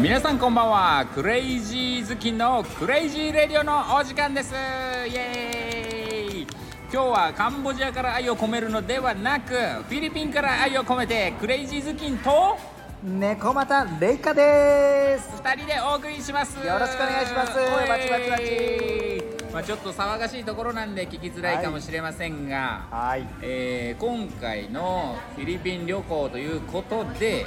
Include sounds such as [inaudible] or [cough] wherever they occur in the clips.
皆さんこんばんは。 crazyZukin の Crazy Radio のお時間です。イエーイ。今日はカンボジアから愛を込めるのではなくフィリピンから愛を込めて crazyZukin と猫又レイカです。2人でお送りします。よろしくお願いします。バチバチバチまあ、ちょっと騒がしいところなんで聞きづらいかもしれませんが、はい。えー今回のフィリピン旅行ということで、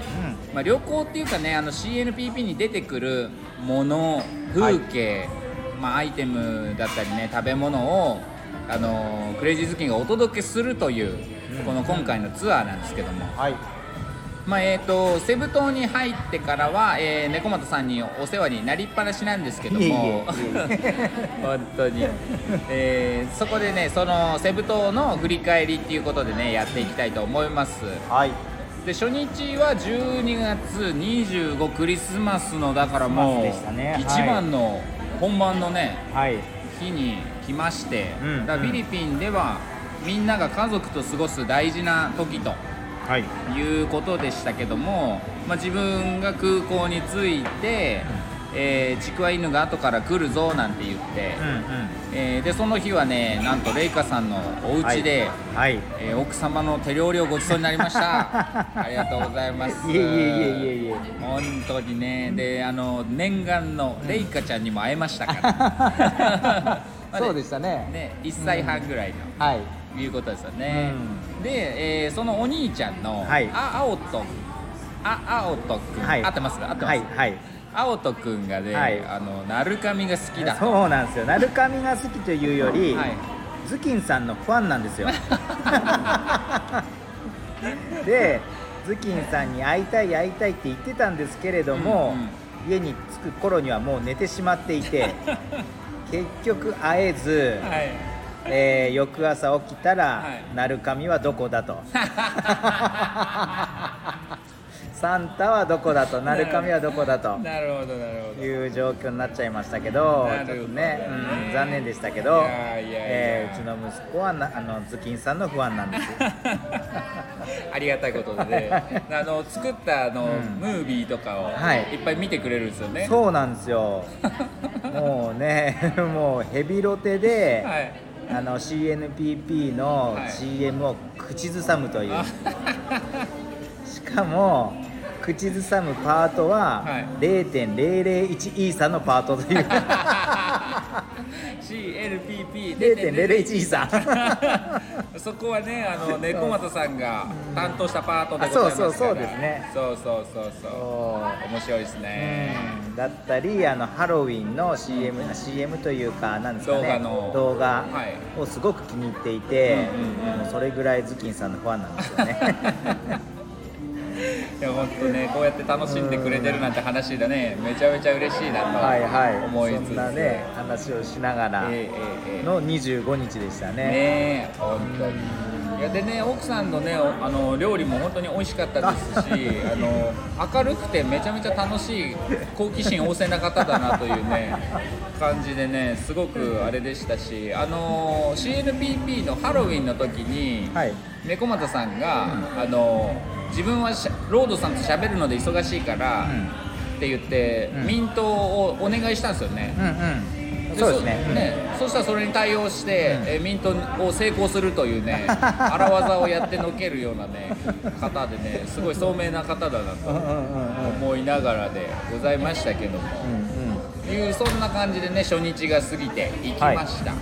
うまあ、旅行っていうかねあの CNPP に出てくるもの風景、まあ、アイテムだったりね食べ物をあのクレイジーズキンがお届けするという、うん。この今回のツアーなんですけども、はいまあえー、とセブ島に入ってからは、えー、猫又さんにお世話になりっぱなしなんですけども。[laughs] 本当に、えーそこでねそのセブ島の振り返りっていうことでねやっていきたいと思います。はい。で初日は12月25クリスマスのだからもう、ねはい一番の本番のねはい。日に来まして、うん。だフィリピンではみんなが家族と過ごす大事な時と。はい。いうことでしたけども、まあ、自分が空港に着いて、えーちくわ犬が後から来るぞなんて言って、うんうん。えーでその日はねなんとレイカさんのお家で、はい。えー奥様の手料理をごちそうになりました。[laughs] ありがとうございます。いえいえいえいえいえ。本当にね。であの念願のレイカちゃんにも会えましたから。[laughs] [laughs] まあねそうでしたね。ね1歳半ぐらいの、はいいうことですよね、で、えーそのお兄ちゃんの、はい。あ青とあ青とくん、はい。合ってます合ってます、はいはい。青とくんがね、はい。あの鳴神が好きだと。そうなんですよ。鳴神が好きというより、はい。ズキンさんのファンなんですよ。[laughs] でズキンさんに会いたい会いたいって言ってたんですけれども、うんうん。家に着く頃にはもう寝てしまっていて [laughs] 結局会えず、はいえー翌朝起きたら、はい。鳴神はどこだと。[laughs] サンタはどこだと。鳴神はどこだと。[laughs] なるほどなるほど。いう状況になっちゃいましたけどちょっとねねうん、残念でしたけどえーうちの息子はなあのズキンさんの不安なんです。よ [laughs] ありがたいことで、ね、あの作ったあの、うん。ムービーとかをはい。いっぱい見てくれるんですよね、そうなんですよ。もうねもうヘビロテで、はいあの CNPP のはい。CM を口ずさむという、あ [laughs] しかも口ずさむパートははい。0.001イーサのパートという [laughs] CLPP 0.01イーサそこはねあの猫又さんが担当したパートでございますから。あそうそうそうですね。そうそうそうそう。面白いですね、うん。だったりあのハロウィンの CM, CM というかなんですかね。動画の。動画はい。をすごく気に入っていて、うんうんうん。もうそれぐらいズキンさんのファンなんですよねいや本当ねこうやって楽しんでくれてるなんて話でね。めちゃめちゃ嬉しいなとはいはい。思いつつ。そんなね話をしながらの25日でしたね。ねえ本当に。いやでね奥さんのねおあの料理も本当に美味しかったですし [laughs] あの明るくてめちゃめちゃ楽しい好奇心旺盛な方だなというね [laughs] 感じでねすごくあれでしたしあの CNPP のハロウィンの時に、はい。猫又さんが、あの自分はロードさんと喋るので忙しいから、って言って、うん。ミントをお願いしたんですよね、うんうん。そうですね。そしたらそれに対応して、うん。えーミントを成功するというね [laughs] 荒技をやってのけるようなね方でねすごい聡明な方だなとうんうんうんうん。思いながらでございましたけども、うんいうそんな感じでね初日が過ぎていきました、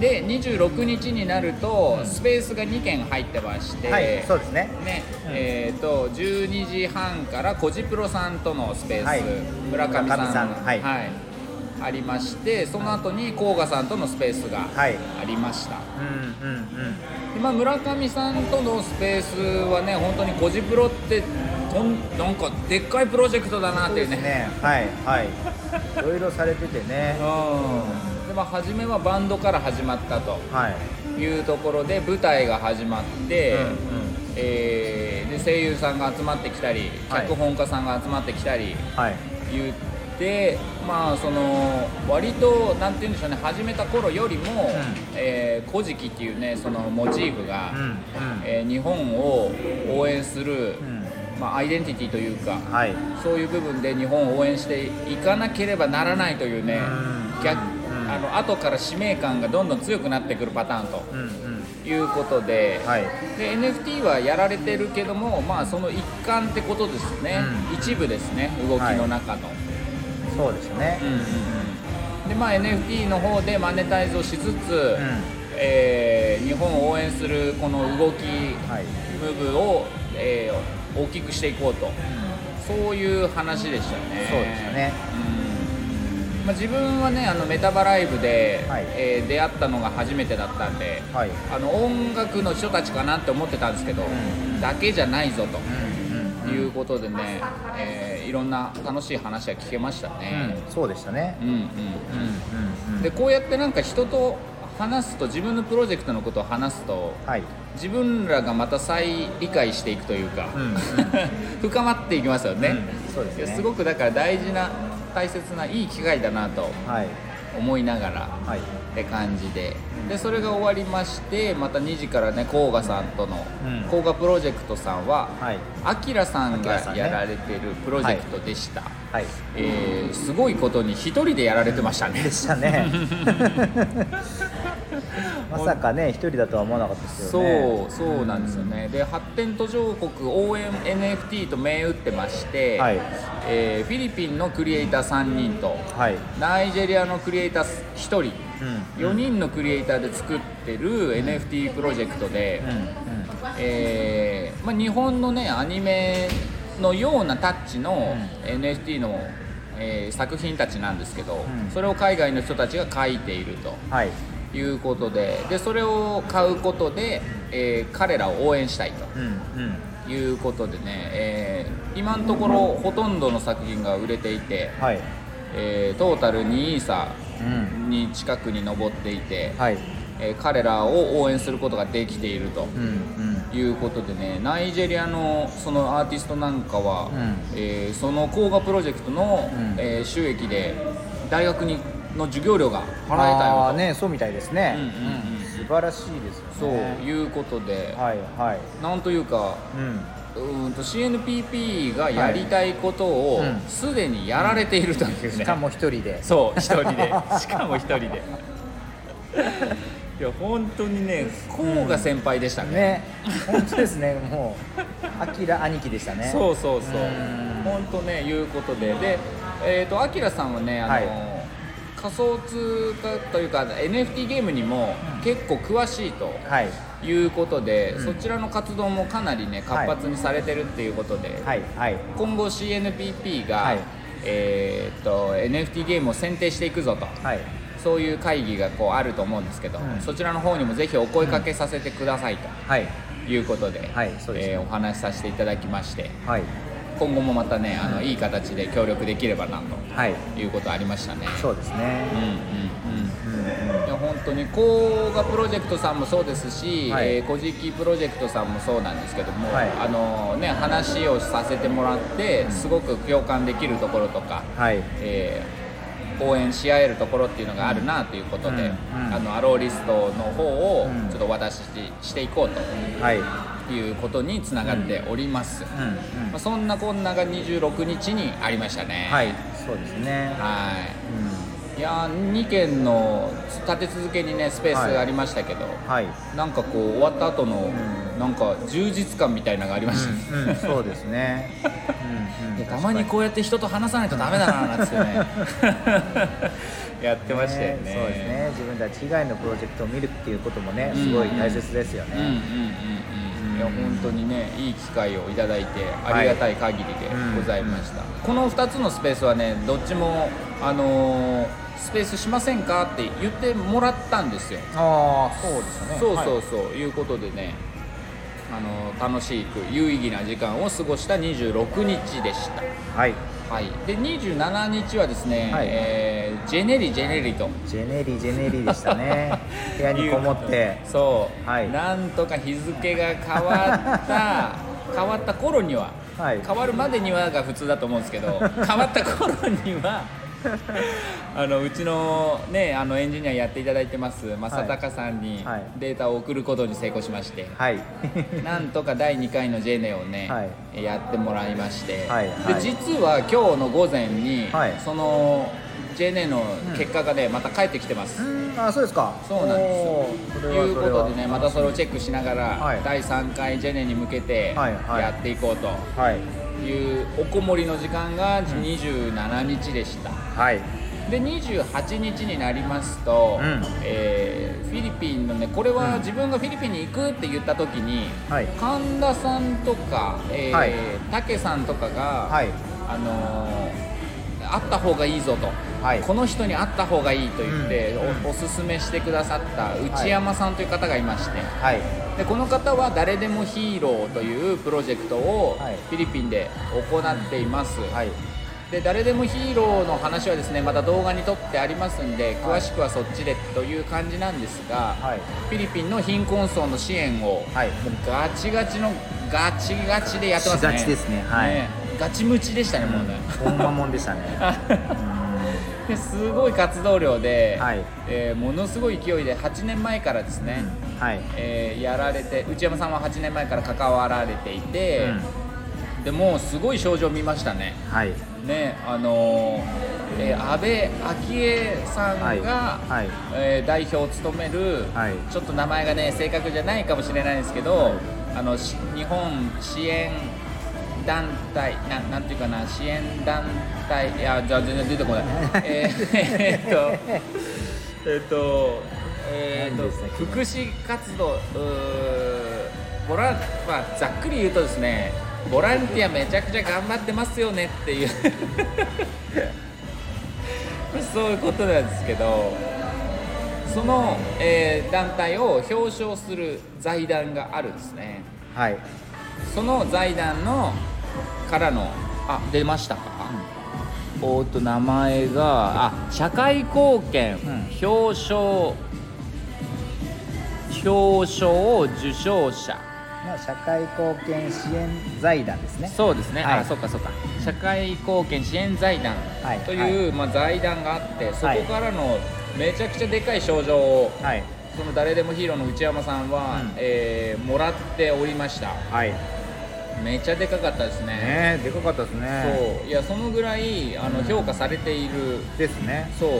で26日になるとスペースが2件入ってまして、うんはいそうですね。ねうんえー、と12時半からコジプロさんとのスペース、はい。村上さん。村上さんはいありましてその後に甲賀さんとのスペースがはい。ありました、うんうんうん。でまあ、村上さんとのスペースはね本当にコジプロってとんなんかでっかいプロジェクトだなっていうね。ね。はいはい。いろいろされててね。うん。でまあ初めはバンドから始まったとはい。いうところで舞台が始まって、うんうん。えーで声優さんが集まってきたりはい。脚本家さんが集まってきたりはい。言って、まあその割となんて言うんでしょうね始めた頃よりも「えー古事記」っていうねそのモチーフが、うんうんえー日本を応援する、うんまあ、アイデンティティというかはい。そういう部分で日本を応援していかなければならないというねうん逆うんあの後から使命感がどんどん強くなってくるパターンとうんうんいうことで,、はい。で NFT はやられてるけども、まあ、その一環ってことですね、うん一部ですね動きの中の。そうですね。うんうんうん。でまあ、NFT の方でマネタイズをしつつ、うん。えー日本を応援するこの動き、はい。ムーブを、えー大きくしていこうと。そういう話でしたね。そうでしたね。うん。まあ、自分はねあのメタバライブで、はい。えー出会ったのが初めてだったんで、はい。あの音楽の人たちかなって思ってたんですけど、ん。だけじゃないぞと。いうことでね、えーいろんな楽しい話は聞けましたね。うんそうでしたね。うんうんうんうん。うんでこうやってなんか人と話すと自分のプロジェクトのことを話すとはい。自分らがまた再理解していくというか、うんうん。[laughs] 深まっていきますよね,、うんそうですね。すごくだから大事な大切ないい機会だなとはい思いながらはい。って感じで。でそれが終わりましてまた2時からね甲賀さんとのうん。甲賀プロジェクトさんははい。あきらさんがやられてるプロジェクトでした、はい。えーすごいことに一人でやられてましたね。でしたね [laughs] [laughs] まさかね一人だとは思わなかったですそよね。うそうなんですよね、で発展途上国応援 NFT と銘打ってまして、はい。えーフィリピンのクリエイター3人とはい。ナイジェリアのクリエイター1人うん。4人のクリエイターで作ってる NFT プロジェクトで、うん。うん。えーまあ、日本のねアニメのようなタッチのう NFT の、えー作品たちなんですけど、うん。それを海外の人たちが描いていると。はいいうことででそれを買うことで、えー彼らを応援したいということでね、えー今のところほとんどの作品が売れていて、はい。えートータル2イーに近くに上っていて、はい。えー彼らを応援することができているということでねナイジェリアのそのアーティストなんかは、うん。えーその工画プロジェクトの、うん。えー収益で大学にの授業料が払えたよと。ねそうみたいですね。うんうんうん。素晴らしいですそういうことで、はいはい。なんというかうん。うーんと CNPP がやりたいことをはいうん。すでにやられているというね、しかも一人で。そう一人で。[laughs] しかも一人で。いや本当にね甲賀先輩でしたね、ね本当ですね。もうアキラ兄貴でしたね。そうそうそう。うん。本当ねいうことで。でえっ、とアキラさんはねあの、はい仮想通貨というか NFT ゲームにも結構詳しいとはい。いうことで、うん。そちらの活動もかなりね活発にされてるっていうことで、はいはい。今後 CNPP が、はい。えーっと NFT ゲームを選定していくぞとはい。そういう会議がこうあると思うんですけど、うん。そちらの方にもぜひお声かけさせてくださいはい。ということで,、はいそうですね。えーお話しさせていただきましてはい今後もまたねあの、いい形で協力できればなはい。ということありましたね。そうですね。うんうんうん。うんうん。いや本当にコーガプロジェクトさんもそうですし、はい。えーコジキプロジェクトさんもそうなんですけども、はい。あのね、話をさせてもらってすごく共感できるところとか、はい。えー応援し合えるところっていうのがあるなということで、うんうん。あのアローリストの方をうん。ちょっとお渡ししていこうはいということにつながっております、うんうんまあ、そんなこんなが26日にありましたね。はいそうですね。はい。いやー2件の立て続けにねスペースがありましたけど、うんはい。なんかこう終わった後の、ん。なんか充実感みたいなのがありましたね、うんうんそうですね。うんうん [laughs] でたまにこうやって人と話さないとダメだななんつってね。[laughs] やってましたよね。そうですね。自分たち以外のプロジェクトを見るっていうこともねすごい大切ですようんうんうんねうんいや本当にねいい機会をいただいてありがたい限りでございました、この2つのスペースはねどっちもあのースペースしませんか？って言ってもらったんですよ。ああそうですね。そうそうそう、い、うことでねあの楽しく有意義な時間を過ごした26日でした。はいはい。で27日はですね、はい。えージェネリジェネリと。ジェネリジェネリでしたね。[laughs] 部屋にこもって。そう、はい。なんとか日付が変わった [laughs] 変わった頃には、はい。変わるまでにはが普通だと思うんですけど [laughs] 変わった頃にはあのうちの,、ね、あのエンジニアやっていただいてます正隆さんにはい。データを送ることに成功しまして、はい。[laughs] [laughs] なんとか第2回の j ネをね、はやってもらいまして、はい。はい。で実は今日の午前に、はい。その j ネの結果がね、また返ってきてます。うん。あそうですか。そうなんですよ。ということでねまたそれをチェックしながら、はい。第3回ジェネに向けてやっていこうとはい。いうおこもりの時間が27日でした、はい。で28日になりますと、うん。えーフィリピンのねこれはうん。自分がフィリピンに行くって言った時に、はい。神田さんとか、えーはい。武さんとかが、はい。あのー会った方がいいぞと、はい。この人に会った方がいいと言って、うん。おおすすめしてくださった内山さんという方がいまして、はい。でこの方は「誰でもヒーロー」というプロジェクトをはい。フィリピンで行っています、はい。で誰でもヒーローの話はですねまた動画に撮ってありますんで詳しくはそっちでという感じなんですが、はい。フィリピンの貧困層の支援を、はい。もうガチガチのガチガチでやってますね。ガチですね。はい。ガチムチでしたねもうね、ほんまもんでしたね。で [laughs] すごい活動量で、はい。えーものすごい勢いで8年前からですね、はい。えーやられて内山さんは8年前から関わられていて、でもうすごい症状見ましたね。はい。ねあのーえー安倍昭恵さんが、はい。はい。えー代表を務める、はい。ちょっと名前がね正確じゃないかもしれないですけど、あのし日本支援団体ななんていうかな支援団体いやじゃあ全然出てこない。[laughs] えーえーっと [laughs] えーっとえーっと福祉活動ボランまあざっくり言うとですねボランティアめちゃくちゃ頑張ってますよねっていう。[laughs] そういうことなんですけどその、えー団体を表彰する財団があるんですね。はい。その財団のからのあ出ましたか、おーっと名前があ社会貢献うん。表彰表彰受賞者。まあ社会貢献支援財団ですね。そうですね、はい。あそっかそっか。社会貢献支援財団はい。という、まあ、財団があってそこからのめちゃくちゃでかい賞状をはい。その誰でもヒーローの内山さんは、うん。えーもらっておりました。はいめちゃでかかったですね。ねでかかったですね。そう。いやそのぐらいあの評価されているですね。そう、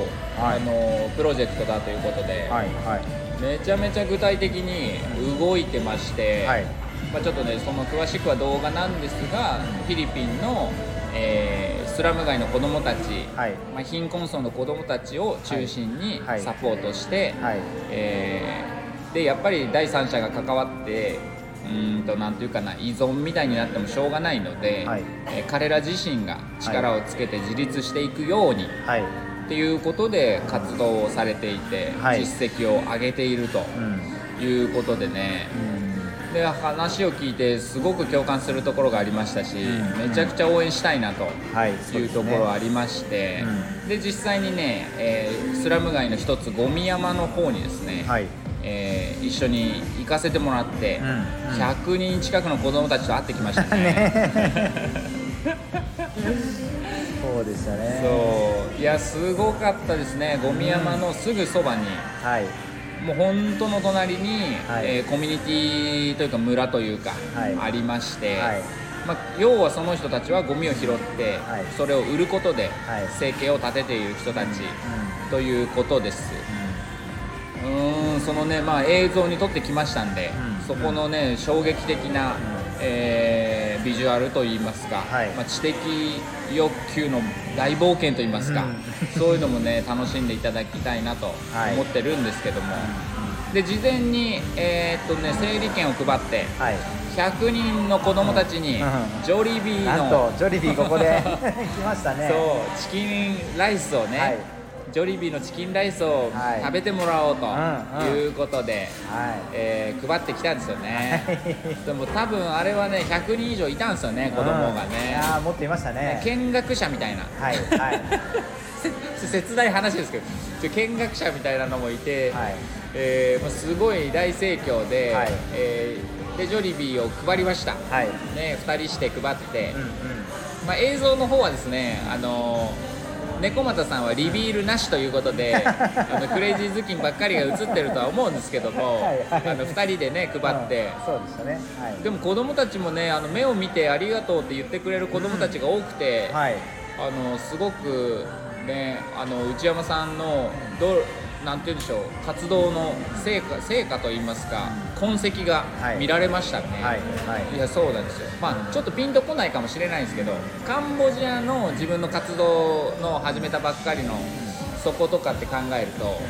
はい。あのプロジェクトだということで、はいはい。めちゃめちゃ具体的に動いてまして、はい。まあ、ちょっとねその詳しくは動画なんですがフィリピンの、えースラム街の子どもたち、はい。まあ、貧困層の子どもたちを中心にはい。サポートして、はい。えーでやっぱり第三者が関わってうーんとなんていうかな依存みたいになってもしょうがないので、はい。えー彼ら自身が力をつけて自立していくように、はい。っていうことで活動をされていて、はい。実績を上げているとうん。いうことでね、で話を聞いてすごく共感するところがありましたし、うん。めちゃくちゃ応援したいなとはい。いうところありましてうで,、実際にね、えースラム街の一つゴミ山の方にですね、はいえー一緒に行かせてもらって、うんうん。100人近くの子供たちと会ってきましたね。[laughs] [laughs] そうでしたね。そう。いやすごかったですね。ゴミ山のすぐそばに、はい。もう本当の隣に、はい。えーコミュニティというか村というか、はい。ありまして、はい。まあ、要はその人たちはゴミを拾って、はい。それを売ることではい。生計を立てている人たちということです、うーんそのね、まあ、映像に撮ってきましたんで、うんそこのね衝撃的な、えービジュアルといいますか、はい。まあ、知的欲求の大冒険といいますか、うん。[laughs] そういうのもね楽しんでいただきたいなとはい。思ってるんですけども、で事前に、えーっとね、整理券を配ってはい。100人の子供たちにうん。ジョリビーのとジョリビーここで [laughs] 来ましたね。そうチキンライスをね、はいジョリビーのチキンライスをはい。食べてもらおうとうんうん。いうことで、はえー配ってきたんですよね。でも多分あれはね100人以上いたんですよねい子供がうんいね、やー持っていましたね。見学者みたいな。はい。は [laughs] いせ切ない話ですけど見学者みたいなのもいて、はい。えーもうすごい大盛況で,、はい。えーでジョリビーを配りました、はい。ね、2人して配って、うんうん。まあ、映像の方はですね、あのー猫又さんはリビールなしということで [laughs] あのクレイジー頭巾ばっかりが映ってるとは思うんですけどもあの2人でね配って。うん。そうでしたね。はい。でも子供たちもねあの目を見てありがとうって言ってくれる子供たちが多くて、はい。あのすごくねあの内山さんのどうなんて言うんでしょう活動の成果成果といいますか痕跡がはい。見られましたね、はいはい。いやそうなんですよ。まあちょっとピンとこないかもしれないんですけどカンボジアの自分の活動の始めたばっかりのそことかって考えると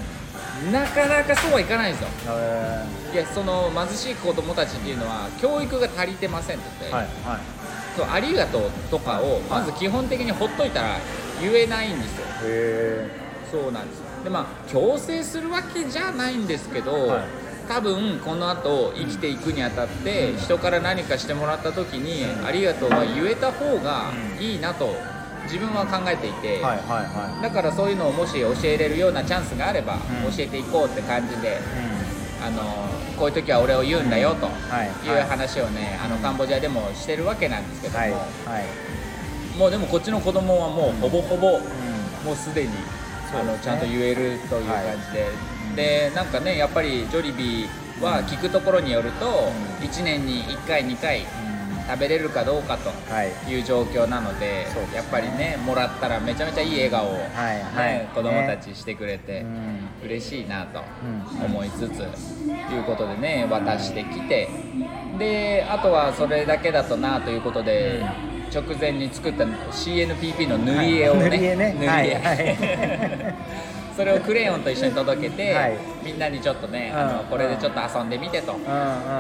なかなかそうはいかないんですよ。えいやその貧しい子供たちっていうのは教育が足りてませんって、ーはいはい。そうありがとうとかをまず基本的にほっといたら言えないんですよ。へそうなんですよでまあ強制するわけじゃないんですけど、はい。多分この後生きていくにあたって、人から何かしてもらった時に、ありがとうは言えた方がいいなと自分は考えていて、えはいはいはだからそういうのをもし教えれるようなチャンスがあれば、ん。教えていこうって感じであのこういう時は俺を言うんだよとはいい。う話をね、あのカンボジアでもしてるわけなんですけども、はいはい。もうでもこっちの子供はもうほぼほぼ、うん。もうすでにあのちゃんと言えるという感じで、でなんかねやっぱりジョリビーは聞くところによると、1年に1回2回食べれるかどうかとはい。いう状況なのでそうでやっぱりねもらったらめちゃめちゃいい笑顔を、ねはいはい。子供たちしてくれて、うん嬉しいなとうん。思いつつ、いうことでね渡してきて。であとはそれだけだとなということで、直前に作った CNPP の塗り絵をね,、はい。塗り絵ね。塗り絵。はい。は [laughs] いそれをクレヨンと一緒に届けて、はい。みんなにちょっとね、あうん。のこれでちょっと遊んでみてと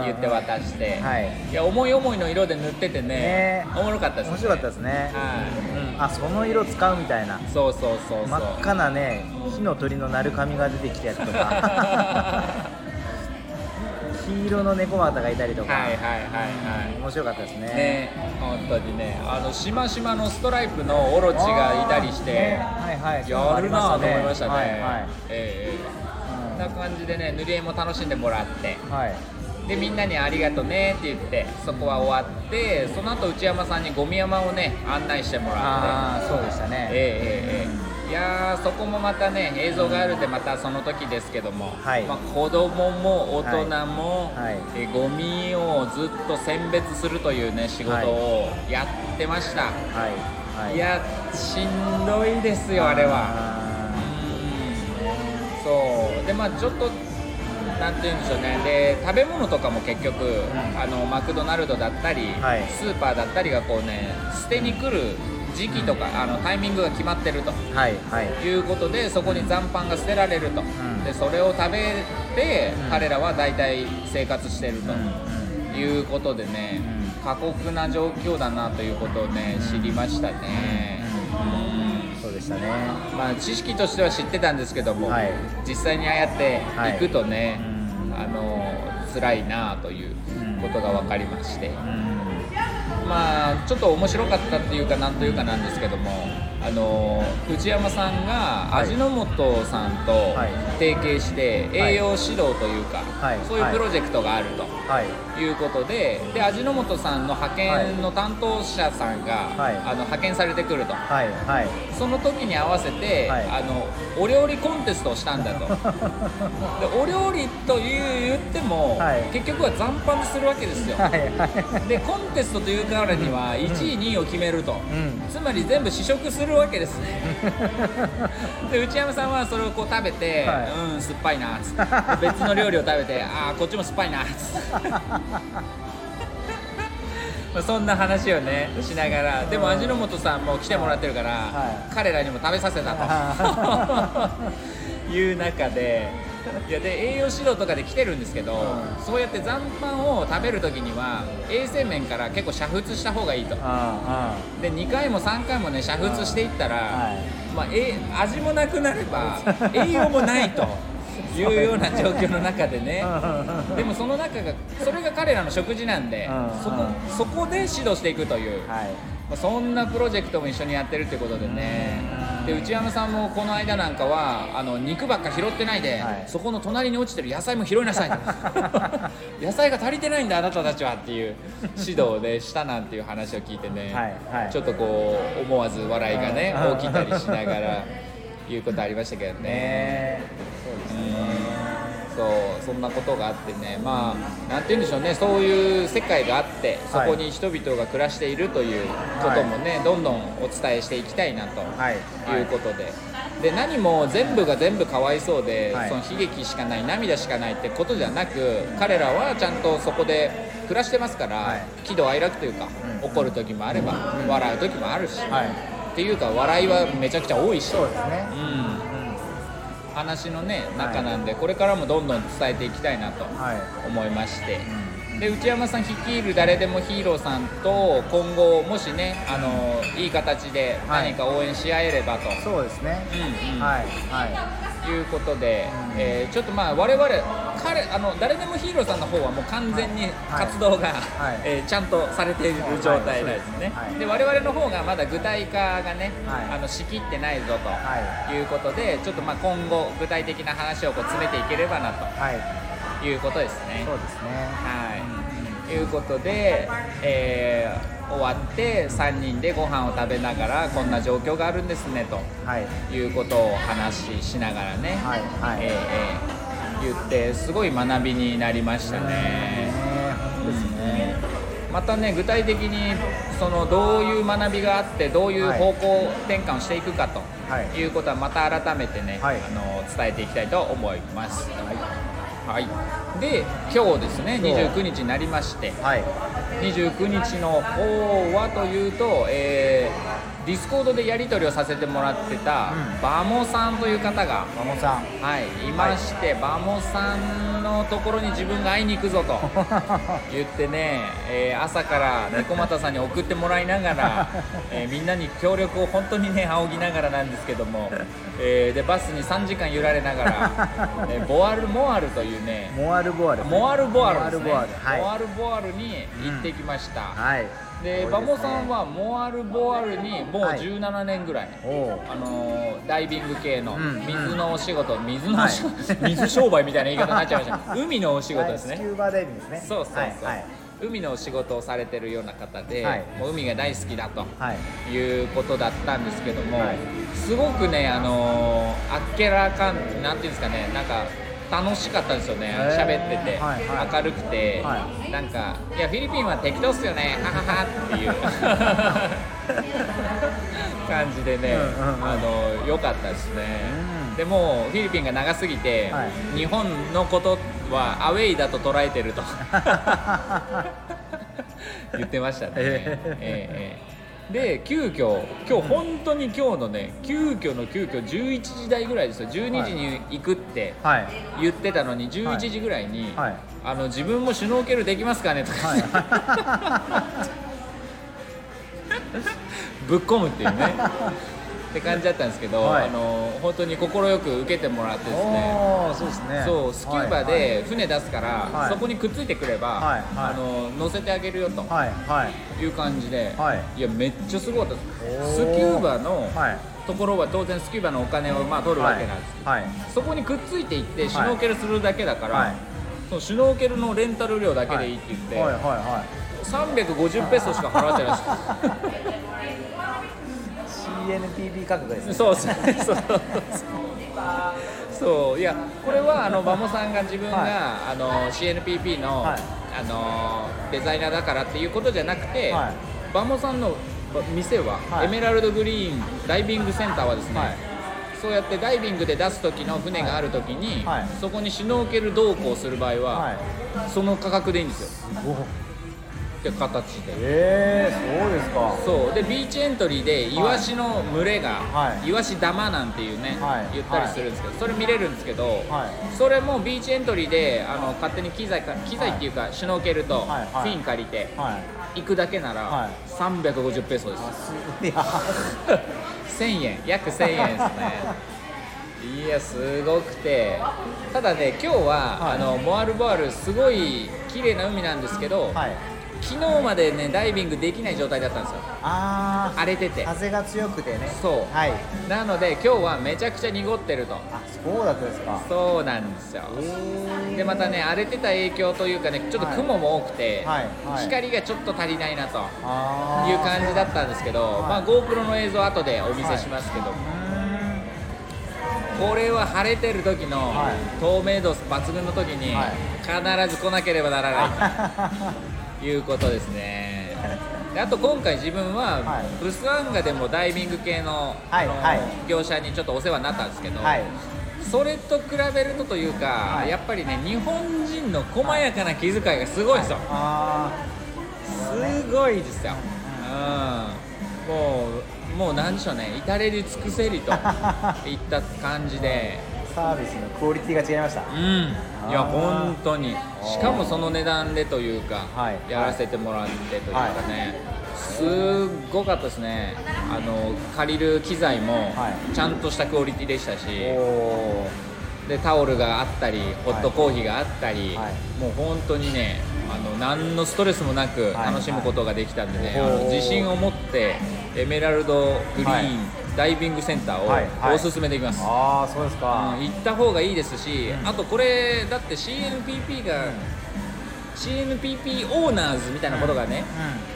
言って渡して、はい。いや思い思いの色で塗っててねね。おもろかったですね。面白かったですね。はい、うん。あその色使うみたいな。そうそうそうそう。真っ赤なね火の鳥の鳴る髪が出てきたやつとか [laughs] 黄色の猫又がいたりとか、はいはいはいはい。面白かったですね。ね本当にね。あのしましまのストライプのオロチがいたりして、ねはいはい。やるなと思いましたね、はいはい。ええうん。こんな感じでね塗り絵も楽しんでもらって。はい。でみんなに「ありがとね」って言ってそこは終わってその後内山さんにゴミ山をね案内してもらって。ああそうでしたね。ええええええいやーそこもまたね映像があるんでまたその時ですけども、はい。まあ、子供も大人も、はい。はい。えゴミをずっと選別するというね仕事をやってました、はい。はい。い、やしんどいですよあれは。あうん。そう。でまあちょっとなんて言うんでしょうね。で食べ物とかも結局、あのマクドナルドだったり、はい。スーパーだったりがこうね捨てに来る時期とか、あのタイミングが決まってると。ーはいはい。いうことでそこに残飯が捨てられると、ん。でそれを食べて、うん。彼らは大体生活してると、うんいうことでね、うん。過酷な状況だなということをね、知りましたね、うんそうでしたね。まあ、知識としては知ってたんですけども、はい。実際にああやって行くとね、うん。あの辛いなということが分かりまして、うんまあちょっと面白かったっていうかなんというかなんですけどもあの内山さんがはい。味の素さんとはい。提携してはい。栄養指導というか、はい。そういうプロジェクトがあると。はい。いうことでで味の素さんの派遣の担当者さんが、はい。あの派遣されてくると。はい。はい。その時に合わせて、はい。あのお料理コンテストをしたんだと。[laughs] でお料理という言っても、はい。結局は残飯するわけですよ。はいはい。でコンテストというからには1位2位を決めると、うん。つまり全部試食するわけですね。[laughs] で内山さんはそれをこう食べて、はうん酸っぱいなっつって。で [laughs] 別の料理を食べてああこっちも酸っぱいなっつって。[laughs] まあそんな話をねしながら。でも味の素さんも来てもらってるから、はい。彼らにも食べさせたと。いう中でいやで栄養指導とかで来てるんですけど、うん。そうやって残飯を食べる時には衛生面から結構煮沸した方がいいと。あで2回も3回もね煮沸していったら、はい。まあ、え味もなくなれば栄養もないと [laughs] いうような状況の中でね。でもその中がそれが彼らの食事なんで、うんそこそこで指導していくという、あはい。まあそんなプロジェクトも一緒にやってるってことでね、で内山さんもこの間なんかはあの肉ばっか拾ってないで、はい。そこの隣に落ちてる野菜も拾いなさいと。[laughs] 野菜が足りてないんだあなたたちはっていう指導をねしたなんていう話を聞いてね、はいはい。ちょっとこう思わず笑いがねうん。起きたりしながらいうことありましたけどねそうそんなことがあってねまあなんて言うんでしょうねそういう世界があってそこに人々が暮らしているということもね、どんどんお伝えしていきたいなとはい。いうことで。で何も全部が全部かわいそうで、はい。その悲劇しかない涙しかないってことじゃなく彼らはちゃんとそこで暮らしてますから、はい。喜怒哀楽というか、うん。怒る時もあれば、笑う時もあるし、はい。っていうか笑いはめちゃくちゃ多いし。そうですね。うんうん話のね中なんで、これからもどんどん伝えていきたいなとはい。思いまして、うで内山さん率いる誰でもヒーローさんと今後もしねあのいい形ではい。何か応援し合えればと、そうですね。うんうん。はい。はいいうことで、うん。えーちょっとまあ我々彼あの誰でもヒーローさんの方はもう完全にはい。活動が、はい。えーちゃんとされている状態なんですね、はい。で我々の方がまだ具体化がね、はい。あのしきってないぞと、はい。いうことでちょっとまあ今後具体的な話をこう詰めていければなはい。ということですね。そうですね。はい、いうことで、えー終わって3人でご飯を食べながらこんな状況があるんですねとはい。いうことを話ししながらね、はいはい。えーえー言ってすごい学びになりましたね。ですね。またね具体的にそのどういう学びがあってどういう方向転換をしていくかとはい。いうことはまた改めてね、はい。あの伝えていきたいと思います。はい、で今日ですね今日29日になりまして。はい。29日の方はというと、えーディスコードでやり取りをさせてもらってた、うん。バモさんという方が、マモさん。はい、い。まして、バモさんのところに自分が会いに行くぞと。[laughs] 言ってね、えー朝から猫又さんに送ってもらいながら、[laughs] えーみんなに協力を本当にね仰ぎながらなんですけども、[laughs] えーでバスに3時間揺られながら、えーボアルモアルというねモアルボアル。モアルボアルですね。モアルボアルはい。モアルボアルに行ってきました、はいでバモさんはモアルボアルにもうはい。17年ぐらい、あのーダイビング系のうん水のお仕事、水のお仕事、[laughs] 水商売みたいな言い方になっちゃいました。海のお仕事ですね、そうそうそう、海のお仕事をされてるような方で、はい。もう海が大好きだとはい。いうことだったんですけども、はい。すごくねあのーあっけらかんなんていうんですかねなんか楽しかったんですよね。喋ってて、はいはい。明るくて、はなんかいやフィリピンは適当っすよね。はははっていう。[laughs] 感じでね、うんうんうん。あの良かったですね、うん。でもフィリピンが長すぎて、はい。日本のことはアウェイだと捉えてると。[laughs] 言ってましたね、ええええで急遽今日本当に今日のね急遽の急遽11時台ぐらいですよ。12時に行くってはい。言ってたのに11時ぐらいに、はい。あの自分もシュノーケルできますかねとか、はい。[laughs] ぶっ込むっていうね [laughs] って感じだったんですけど、はい。あの本当に快く受けてもらってですね。そうですね。そうスキューバで船出すから、はい。そこにくっついてくれば、はいはい。あの乗せてあげるよとはいはい。いう感じで、はい。やめっちゃすごかったスキューバのはい。ところは当然スキューバのお金をまあ取るわけなんですけど、はい。そこにくっついていってシュノーケルするだけだから、はい。そのシュノーケルのレンタル料だけでいいって言って、はい。はいは350ペソしか払ってないです [laughs] い CNPB 価格ですね。そうそうそうそう。いやこれはあの馬モさんが自分が、はい。あの CNPP の、はい。あのデザイナーだからっていうことじゃなくて、はい。馬モさんの店は、はい。エメラルドグリーンダイビングセンターはですね、はい。そうやってダイビングで出す時の船がある時に、はい。そこにシュノーケル同行する場合は、はい。その価格でいいんですよ。おって形で。えー、そうですか。そう。でビーチエントリーでイワシの群れが、はい。イワシ玉なんていうね、はい。言ったりするんですけど、それ見れるんですけど、はい。それもビーチエントリーであの勝手に機材か機材っていうか、シュノーケルとフィン借りてはい。行くだけなら、はい。350ペソです。いや。[laughs] 1000円。約1000円ですね。いやすごくて。ただね今日は、はい。あのモアルボアルすごい綺麗な海なんですけど、はい昨日までねダイビングできない状態だったんですよ。あ荒れてて。あ風が強くてね。そう。はい。なので今日はめちゃくちゃ濁ってると。あそうだったですか。そうなんですよ。でまたね荒れてた影響というかねちょっと雲も多くて、はいはい。光がちょっと足りないなという感じだったんですけど、はい。まあ、GoPro の映像後でお見せしますけど、うこれは晴れてる時のはい。透明度抜群の時にはい。必ず来なければならないと [laughs] いうことですね。であと今回自分ははい。ブスワンガでもダイビング系の,、業者にちょっとお世話になったんですけど、はい。それと比べるとというか、はい。やっぱりね日本人の細やかな気遣いがすごいですよ、あすごいですよ、うん、もうもう何でしょうね。至れり尽くせりといった感じで。ー [laughs] サービスのクオリティが違いました。うん。いや本当に。しかもその値段でというか、はい。やらせてもらってというかね、すっごかったですね。あの借りる機材もはい。ちゃんとしたクオリティでしたし、でタオルがあったりホットコーヒーがあったり、はい。もう本当にねあの何のストレスもなくはい楽しむことができたんでね、はい。あの自信を持ってエメラルドグリーン、はいダイビングセンターをおすすめできます、ああそうですか、うん行った方がいいですし、うん。あとこれだって CNPP が、CNPP オーナーズみたいなことがね、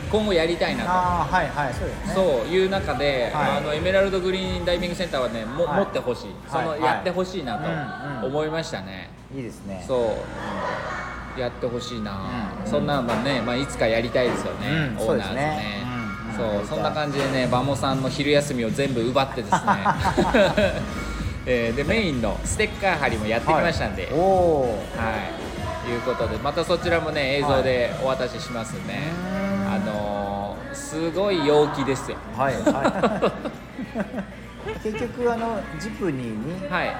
うん。今後やりたいなと。ああはいはいそうですね。そういう中で、はい。あのエメラルドグリーンダイビングセンターはねも、はい。持ってほしい。その、はい。やってほしいなうんうん。と思いましたね、いいですね。そう。やってほしいな、うん。そんなまあね、まあ、いつかやりたいですよね、うん。オーナーズねそうそんな感じでねバモさんの昼休みを全部奪ってですね。[laughs] えーでメインのステッカー貼りもやってきましたんで、はい、はい、いうことでまたそちらもね映像でお渡ししますね、うん。あのー、すごい陽気ですよ。はいはい。[laughs] 結局あのジプニーにはい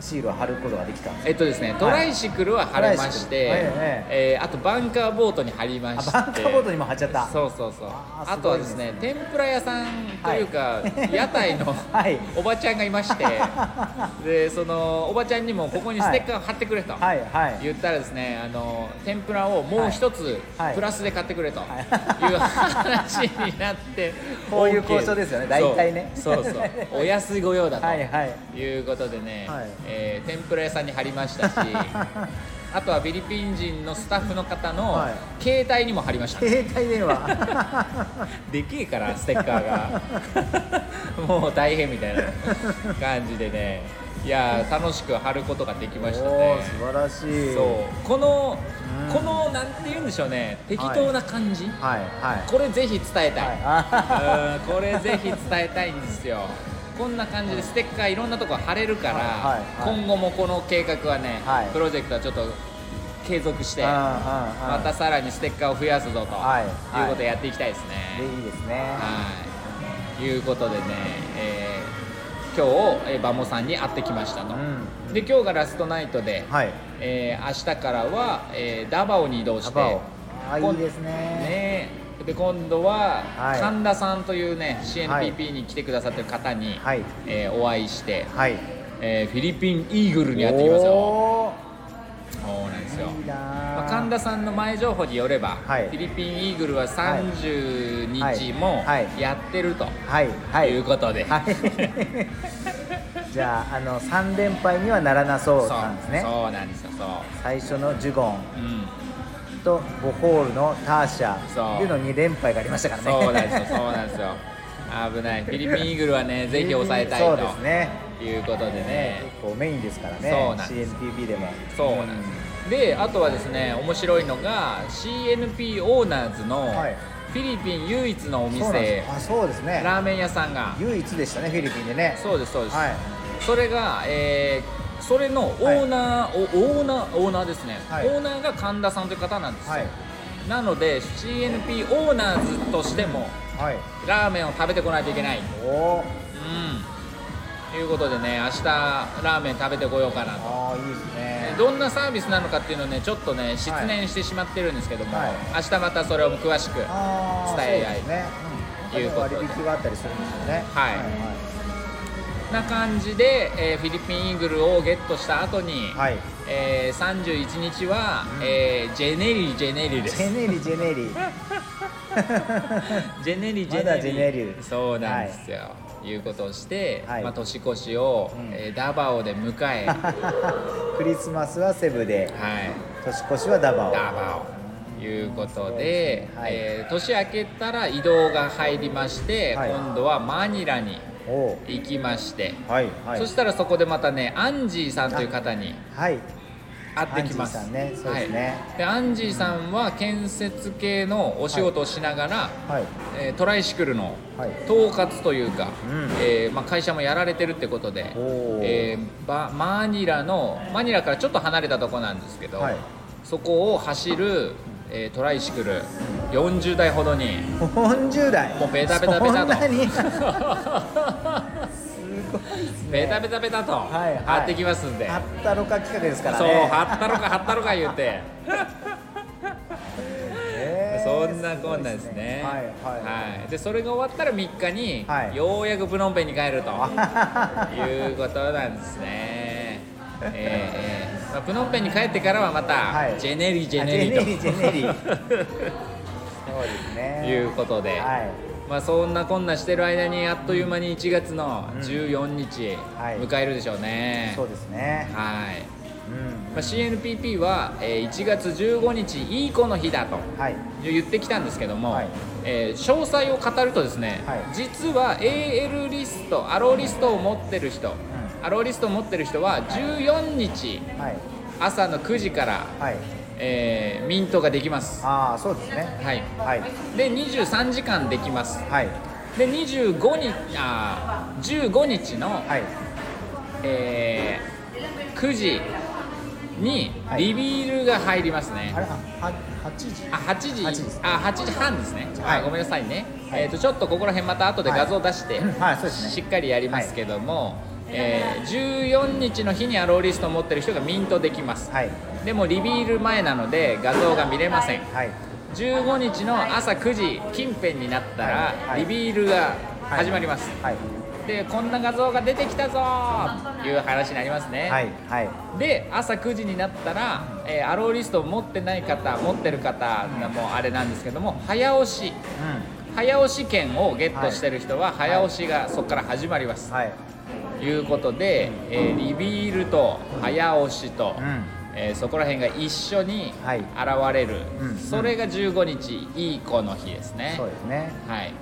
シールを貼ることができたんですえっとですねトライシクルは貼れまして、はいはいえーあとバンカーボートに貼りまあして。バンカーボートにも貼っちゃった。そうそうそう。あとはですね天ぷら屋さんというか、はい。屋台の [laughs] はい。おばちゃんがいまして。[laughs] でそのおばちゃんにもここにステッカーを貼ってくれと、はいはい。言ったらですねあの天ぷらをもう一つはい。プラスで買ってくれとはい。いう話になって [laughs] こういう交渉ですよね。大体ね。そうそう。お安い御用だと、はいはい。いうことでね、はいえー天ぷら屋さんに貼りましたしあとはフィリピン人のスタッフの方のはい。携帯にも貼りました、携帯電話。[laughs] でけえからステッカーが。[laughs] もう大変みたいな感じでね。いやー楽しく貼ることができましたおね。お素晴らしい。そう。この、うん。このなんて言うんでしょうね。適当な感じ、はい。はい。これぜひ伝えたい、はい。これぜひ伝えたいんですよこんな感じでステッカーいろんなとこ貼れるから、今後もこの計画はね、はい。プロジェクトはちょっと継続してまたさらにステッカーを増やすぞと、はい。い、うことをやっていきたいですね、でいいですね。はい。いうことでね、えー今日、えーバモさんに会ってきましたと、うんで今日がラストナイトで、はい。えー明日からは、えーダバオに移動してあいいですね。ねで今度は、はい。神田さんというね CNPP に来てくださってる方に、はい。えーお会いして、はい。えーフィリピンイーグルに会ってきますよおそうなんですよ。まあ、神田さんの前情報によれば、はい。フィリピンイーグルは30日もはい。やってるとはい。はい。いうことで、はい。じゃああの3連敗にはならなそうそうなんですね。そうなんですよそう。最初のジュゴン。うんとボホールのターシそう。ャでの2連敗がありましたからね。そうなんですよそうなんですよ。危ない。フィリピンイーグルはねぜひ抑えたいと。そうですね。いうことでね。結構メインですからね。そうなんです。CNPP でも。そうなんです、であとはですね面白いのが CNP オーナーズのはい。フィリピン唯一のお店、す。あそうですね。ラーメン屋さんが。唯一でしたねフィリピンでね。そうですそうです、はい。それが、えーそれのオーナー、おオーナーオーナーですね、はい。オーナーが神田さんという方なんですよ、はい。なので CNP オーナーズとしてもはい。ラーメンを食べてこないといけない。おおうん。いうことでね明日ラーメン食べてこようかなと。ああいいですね。どんなサービスなのかっていうのをねちょっとね失念してしまってるんですけども、はい。明日またそれを詳しく伝え合い。そうん、いうことで。割引があったりするんですよね。はいな感じで、えーフィリピンイーグルをゲットした後に、はい。えー31日は、うん。えージェネリジェネリです。ジェネリジェネリ [laughs] ジェネリジェネリまだジェネリそうなんですよ、い、うことをして、はい。まあ、年越しを、うん。えーダバオで迎えはい [laughs] クリスマスはセブで。年越しはダバオ。ダバオ。いうことで、はい。えー年明けたら移動が入りまして、はい。今度はマニラに行きまして、はいはい。そしたらそこでまたねアンジーさんという方にはい。会ってきます。はい、でアンジーさんは建設系のお仕事をしながら、はい。えートライシクルのはい。統括というか、うん。えーまあ、会社もやられてるってことで、えーバマニラのマニラからちょっと離れたとこなんですけど、はい。そこを走る、えートライシクル。40台ほどに。40代もうベタベタベタと。すごいですねベタベタベタと。はいはい。貼ってきますんで、はったろか企画ですからそうね貼ったろか貼ったろか言って。そんなこんなですね。はいはい。はい。でそれが終わったら3日に、はい。ようやくプノンペンに帰るということなんですね。えーえーまあ、プノンペンに帰ってからはまた、はい。ジェネリジェネリと。あジェネリ [laughs] そうですね。いうことで、はい。まあそんなこんなしてる間にあっという間に1月の14日はい。迎えるでしょうね。そうですね。はい。うん。まあ、CNPP は、えー1月15日いい子の日だと。はい。言ってきたんですけども、はい。えー詳細を語るとですね、はい。実は AL リストアローリストを持ってる人、アローリストを持ってる人は14日はい。朝の9時から、はい。えーミントができます。ああそうですね。はい。はい。で23時間できます。はい。で25日あー15日の、はい。えー9時にはい。リビールが入りますね、あれあは8時？あ8時。8時ですあ8時半ですね、はい。あごめんなさいね、はい。えー、とちょっとここら辺また後で画像出して、はいはいそうですね。しっかりやりますけども、えー14日の日にアローリストを持ってる人がミントできます、はい。でもリビール前なので画像が見れません。はい。15日の朝9時近辺になったら、リビールが始まります、はい。でこんな画像が出てきたぞーという話になりますね、で朝9時になったら、えーアローリストを持ってない方持ってる方もあれなんですけども早押し。う早押し券をゲットしてる人は早押しがそこから始まります、いいうことで、えーリビールと早押しと、うん。えーそこら辺が一緒にはい。現れる、うん。それが15日いい子の日ですね。そうですね。はい。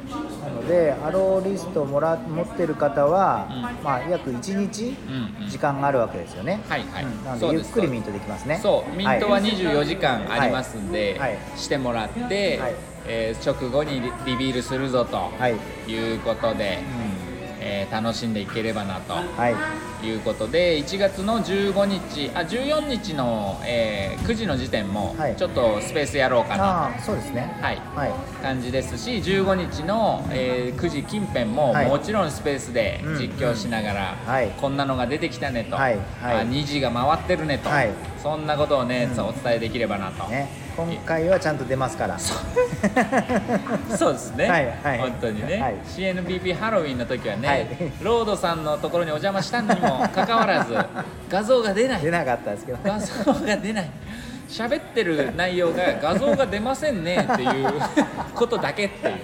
なのでアローリストをもら持ってる方は、うん。まあ約1日うんうん。時間があるわけですよね、はいはい。うん。なのでゆっくりミントできますね。そう。ミントはい24時間ありますんで、はい。はいしてもらって、はい。えー直後にリリビールするぞとはい、いうことで、うえー楽しんでいければなと。い。いうことで1月の15日あ14日の、えー9時の時点もはい。ちょっとスペースやろうかなああそうですね。はい。はい。感じですし15日の、えー9時近辺も、はい。もちろんスペースでうん実況しながら、はい。こんなのが出てきたねと、あ2時が回ってるねと、はい。そんなことをね、うん。お伝えできればなと、ね今回はちゃんと出ますから。そう。[laughs] ですね、はいはい。本当にね、はい。CNBP ハロウィンの時はね、はい。ロードさんのところにお邪魔したにもかかわらず [laughs] 画像が出ない。出なかったですけど。画像が出ない。喋ってる内容が画像が出ませんねっていう [laughs] ことだけっていう。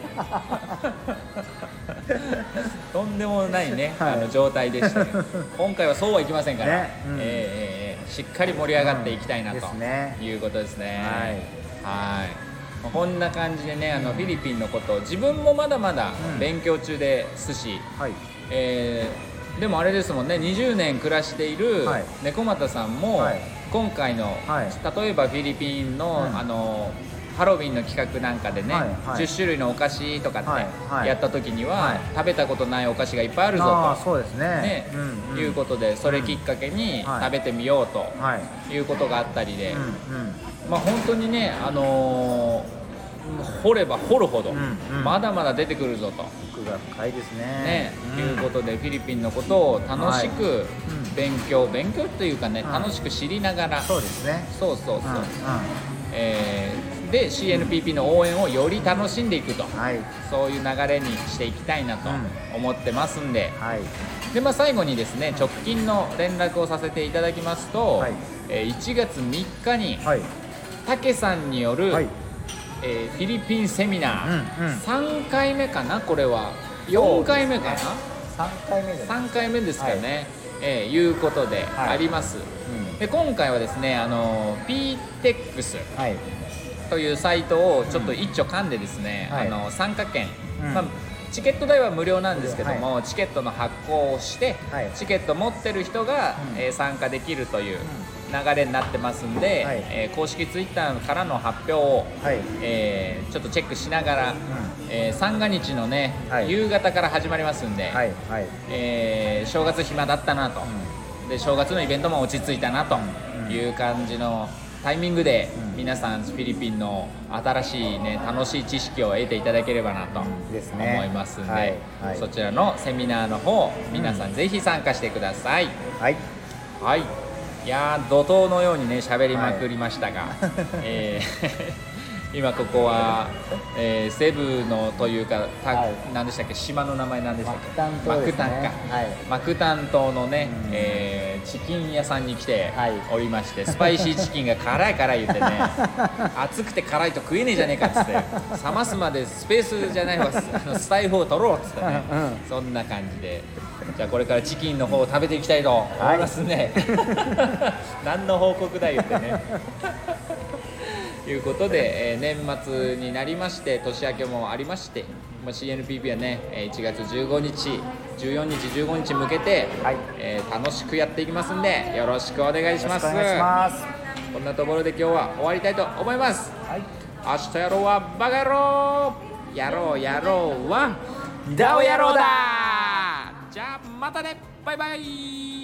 とんでもないね、はい。あの状態でしたけど。今回はそうはいきませんから、ね。うん。えーしっかり盛り上がっていきたいなと、うんですね。いうことですね。はい。こんな感じでねあのフィリピンのことを自分もまだまだうん。勉強中ですし、はい。えーでもあれですもんね20年暮らしているはい。猫又さんも、はい。今回の、はい。例えばフィリピンの,、うん。あのハロウィンの企画なんかでね、はいはい。10種類のお菓子とかってはいはい。やった時には、はい。食べたことないお菓子がいっぱいあるぞと。そうですね。ねうんうん。いうことでそれきっかけにはい。食べてみようとはい。いうことがあったりで、うんうん。まあ本当にね、あのー掘れば掘るほど、うんうん。まだまだ出てくるぞと、奥が深いですね。ねうん。いうことでフィリピンのことを楽しくうん。勉強、勉強というかね、うん。楽しく知りながら。そうですね。そうそうそう、うんうん。えーで CNPP の応援をより楽しんでいくと。はい。そういう流れにしていきたいなとうん。思ってますんで、はい。でまあ、最後にですね直近の連絡をさせていただきますと、はい。えー1月3日にはい。たけさんによる、はい。えーフィリピンセミナー、うんうん。3回目かなこれは。4回目かな、3回目じゃない3回目ですかね、えーいうことではい。あります、うん。で今回はですねあの PTEX はいというサイトをちょっと一丁噛んでですね、はい。あの参加券、うん。まあ、チケット代は無料なんですけども、チケットの発行をして、はい。チケット持ってる人が、うん。えー参加できるという流れになってますんで、はい。えー公式ツイッターからの発表を、はい。えーちょっとチェックしながら、うえー三が日のね、はい。夕方から始まりますんで、はいはい。えー正月暇だったなと、で正月のイベントも落ち着いたなという感じのタイミングで、うん皆さんフィリピンの新しいね楽しい知識を得ていただければなと思いますんで、はい。はい。そちらのセミナーの方皆さんぜひ参加してください、はい。はい。いやー怒涛のようにね喋りまくりましたが、えー今ここは、えーセブのというか、たはい。何でしたっけ？島の名前何でしたっけ？マクタンね。か、はい。マクタン島のね、うん。えーチキン屋さんに来てはい。おりまして、スパイシーチキンが辛い辛い言ってね [laughs] 熱くて辛いと食えねえじゃねえかっつって冷ますまでスペースじゃないわスタイフを取ろうっつってね、うんそんな感じで。じゃあこれからチキンの方を食べていきたいと思いますね、[laughs] 何の報告だ言ってね。ということで、えー年末になりまして年明けもありまして、まあ、CNPP はねえー1月15日14日15日向けて、はい。えー楽しくやっていきますんでよろしくお願いします。よろしくお願いします。こんなところで今日は終わりたいと思います。はい。明日やろうはバカ野郎。やろうやろうはダオ野郎だ。じゃあまたね。バイバイ